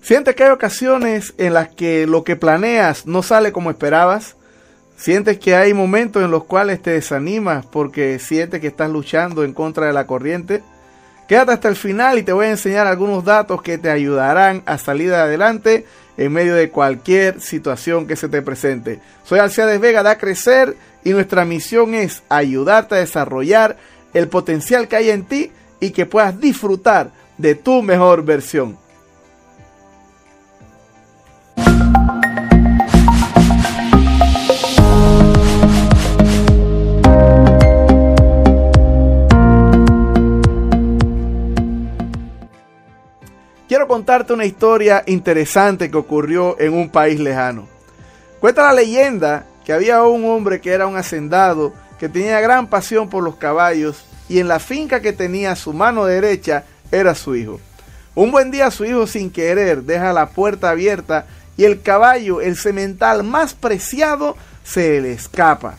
Sientes que hay ocasiones en las que lo que planeas no sale como esperabas. Sientes que hay momentos en los cuales te desanimas porque sientes que estás luchando en contra de la corriente. Quédate hasta el final y te voy a enseñar algunos datos que te ayudarán a salir adelante en medio de cualquier situación que se te presente. Soy Alciades Vega, da crecer y nuestra misión es ayudarte a desarrollar el potencial que hay en ti y que puedas disfrutar de tu mejor versión. Contarte una historia interesante que ocurrió en un país lejano. Cuenta la leyenda que había un hombre que era un hacendado que tenía gran pasión por los caballos y en la finca que tenía su mano derecha era su hijo. Un buen día su hijo sin querer deja la puerta abierta y el caballo, el semental más preciado, se le escapa.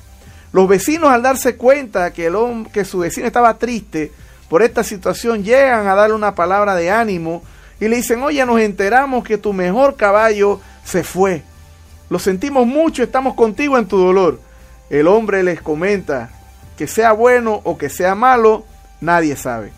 Los vecinos al darse cuenta que, el hombre, que su vecino estaba triste por esta situación llegan a darle una palabra de ánimo y le dicen, oye, nos enteramos que tu mejor caballo se fue. Lo sentimos mucho, estamos contigo en tu dolor. El hombre les comenta que sea bueno o que sea malo, nadie sabe.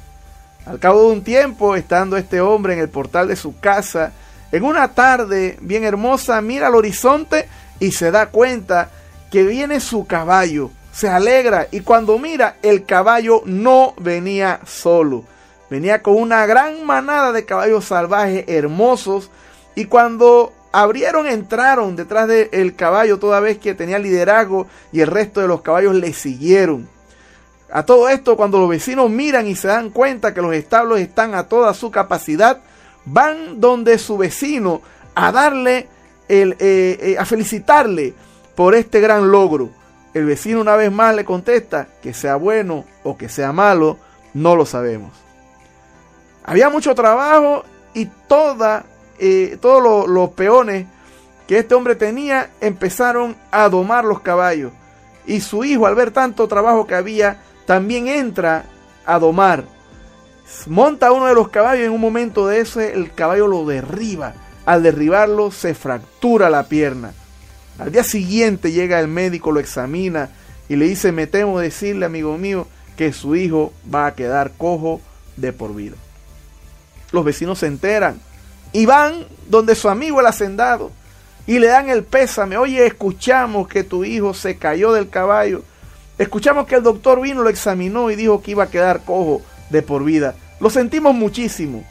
Al cabo de un tiempo, estando este hombre en el portal de su casa, en una tarde bien hermosa, mira al horizonte y se da cuenta que viene su caballo. Se alegra y cuando mira, el caballo no venía solo venía con una gran manada de caballos salvajes hermosos y cuando abrieron entraron detrás del caballo toda vez que tenía liderazgo y el resto de los caballos le siguieron. A todo esto, cuando los vecinos miran y se dan cuenta que los establos están a toda su capacidad, van donde su vecino a darle, el, eh, eh, a felicitarle por este gran logro. El vecino una vez más le contesta que sea bueno o que sea malo, no lo sabemos. Había mucho trabajo y toda, eh, todos los, peones que este hombre tenía empezaron a domar los caballos. Y su hijo, al ver tanto trabajo que había, también entra a domar. Monta uno de los caballos y en un momento de ese el caballo lo derriba. Al derribarlo se fractura la pierna. Al día siguiente llega el médico, lo examina y le dice, me temo decirle, amigo mío, que su hijo va a quedar cojo de por vida los vecinos se enteran y van donde su amigo el hacendado y le dan el pésame. Oye, escuchamos que tu hijo se cayó del caballo. Escuchamos que el doctor vino, lo examinó y dijo que iba a quedar cojo de por vida. Lo sentimos muchísimo.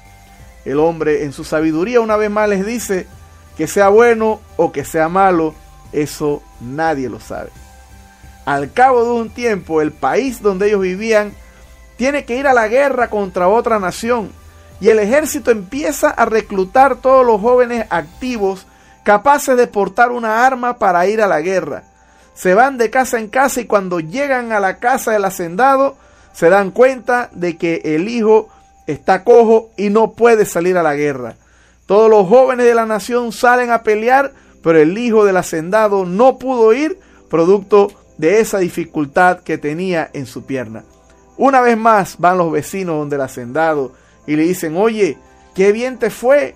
El hombre en su sabiduría una vez más les dice que sea bueno o que sea malo, eso nadie lo sabe. Al cabo de un tiempo, el país donde ellos vivían tiene que ir a la guerra contra otra nación y el ejército empieza a reclutar todos los jóvenes activos capaces de portar una arma para ir a la guerra. Se van de casa en casa y cuando llegan a la casa del hacendado se dan cuenta de que el hijo está cojo y no puede salir a la guerra. Todos los jóvenes de la nación salen a pelear, pero el hijo del hacendado no pudo ir producto de esa dificultad que tenía en su pierna. Una vez más van los vecinos donde el hacendado y le dicen, oye, qué bien te fue,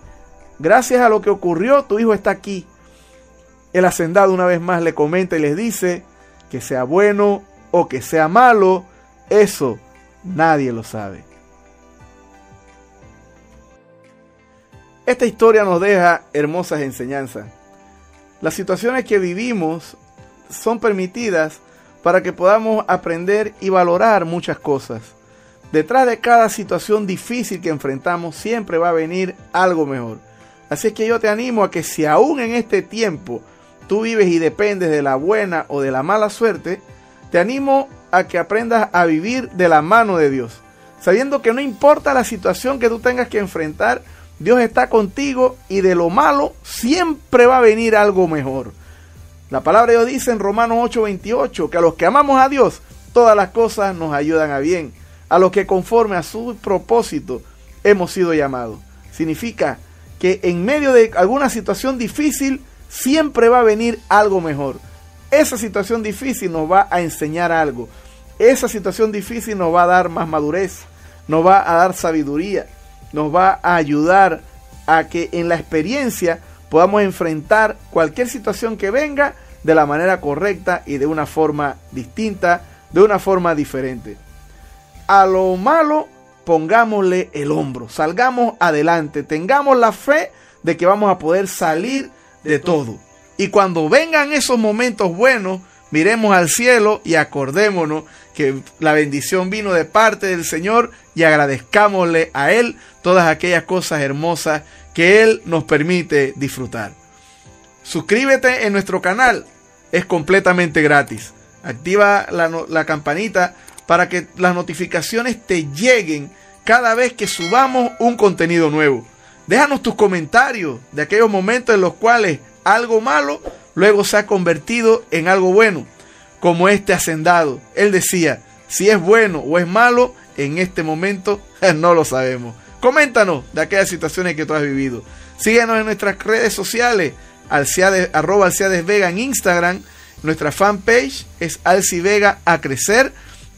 gracias a lo que ocurrió, tu hijo está aquí. El hacendado una vez más le comenta y les dice que sea bueno o que sea malo, eso nadie lo sabe. Esta historia nos deja hermosas enseñanzas. Las situaciones que vivimos son permitidas para que podamos aprender y valorar muchas cosas. Detrás de cada situación difícil que enfrentamos siempre va a venir algo mejor. Así es que yo te animo a que si aún en este tiempo tú vives y dependes de la buena o de la mala suerte, te animo a que aprendas a vivir de la mano de Dios, sabiendo que no importa la situación que tú tengas que enfrentar, Dios está contigo y de lo malo siempre va a venir algo mejor. La palabra de Dios dice en Romanos 8:28 que a los que amamos a Dios, todas las cosas nos ayudan a bien a los que conforme a su propósito hemos sido llamados. Significa que en medio de alguna situación difícil siempre va a venir algo mejor. Esa situación difícil nos va a enseñar algo. Esa situación difícil nos va a dar más madurez, nos va a dar sabiduría, nos va a ayudar a que en la experiencia podamos enfrentar cualquier situación que venga de la manera correcta y de una forma distinta, de una forma diferente. A lo malo pongámosle el hombro, salgamos adelante, tengamos la fe de que vamos a poder salir de todo. Y cuando vengan esos momentos buenos, miremos al cielo y acordémonos que la bendición vino de parte del Señor y agradezcámosle a Él todas aquellas cosas hermosas que Él nos permite disfrutar. Suscríbete en nuestro canal, es completamente gratis. Activa la, la campanita para que las notificaciones te lleguen cada vez que subamos un contenido nuevo. Déjanos tus comentarios de aquellos momentos en los cuales algo malo luego se ha convertido en algo bueno, como este hacendado. Él decía, si es bueno o es malo, en este momento no lo sabemos. Coméntanos de aquellas situaciones que tú has vivido. Síguenos en nuestras redes sociales, alciades, arroba Alciades Vega en Instagram. Nuestra fanpage es Alci Vega a crecer.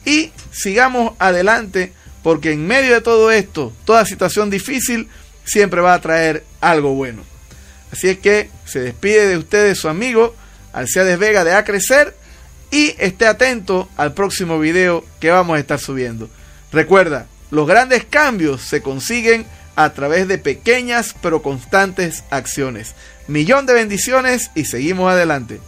Y sigamos adelante porque en medio de todo esto, toda situación difícil siempre va a traer algo bueno. Así es que se despide de ustedes su amigo Alciades Vega de A Crecer y esté atento al próximo video que vamos a estar subiendo. Recuerda, los grandes cambios se consiguen a través de pequeñas pero constantes acciones. Millón de bendiciones y seguimos adelante.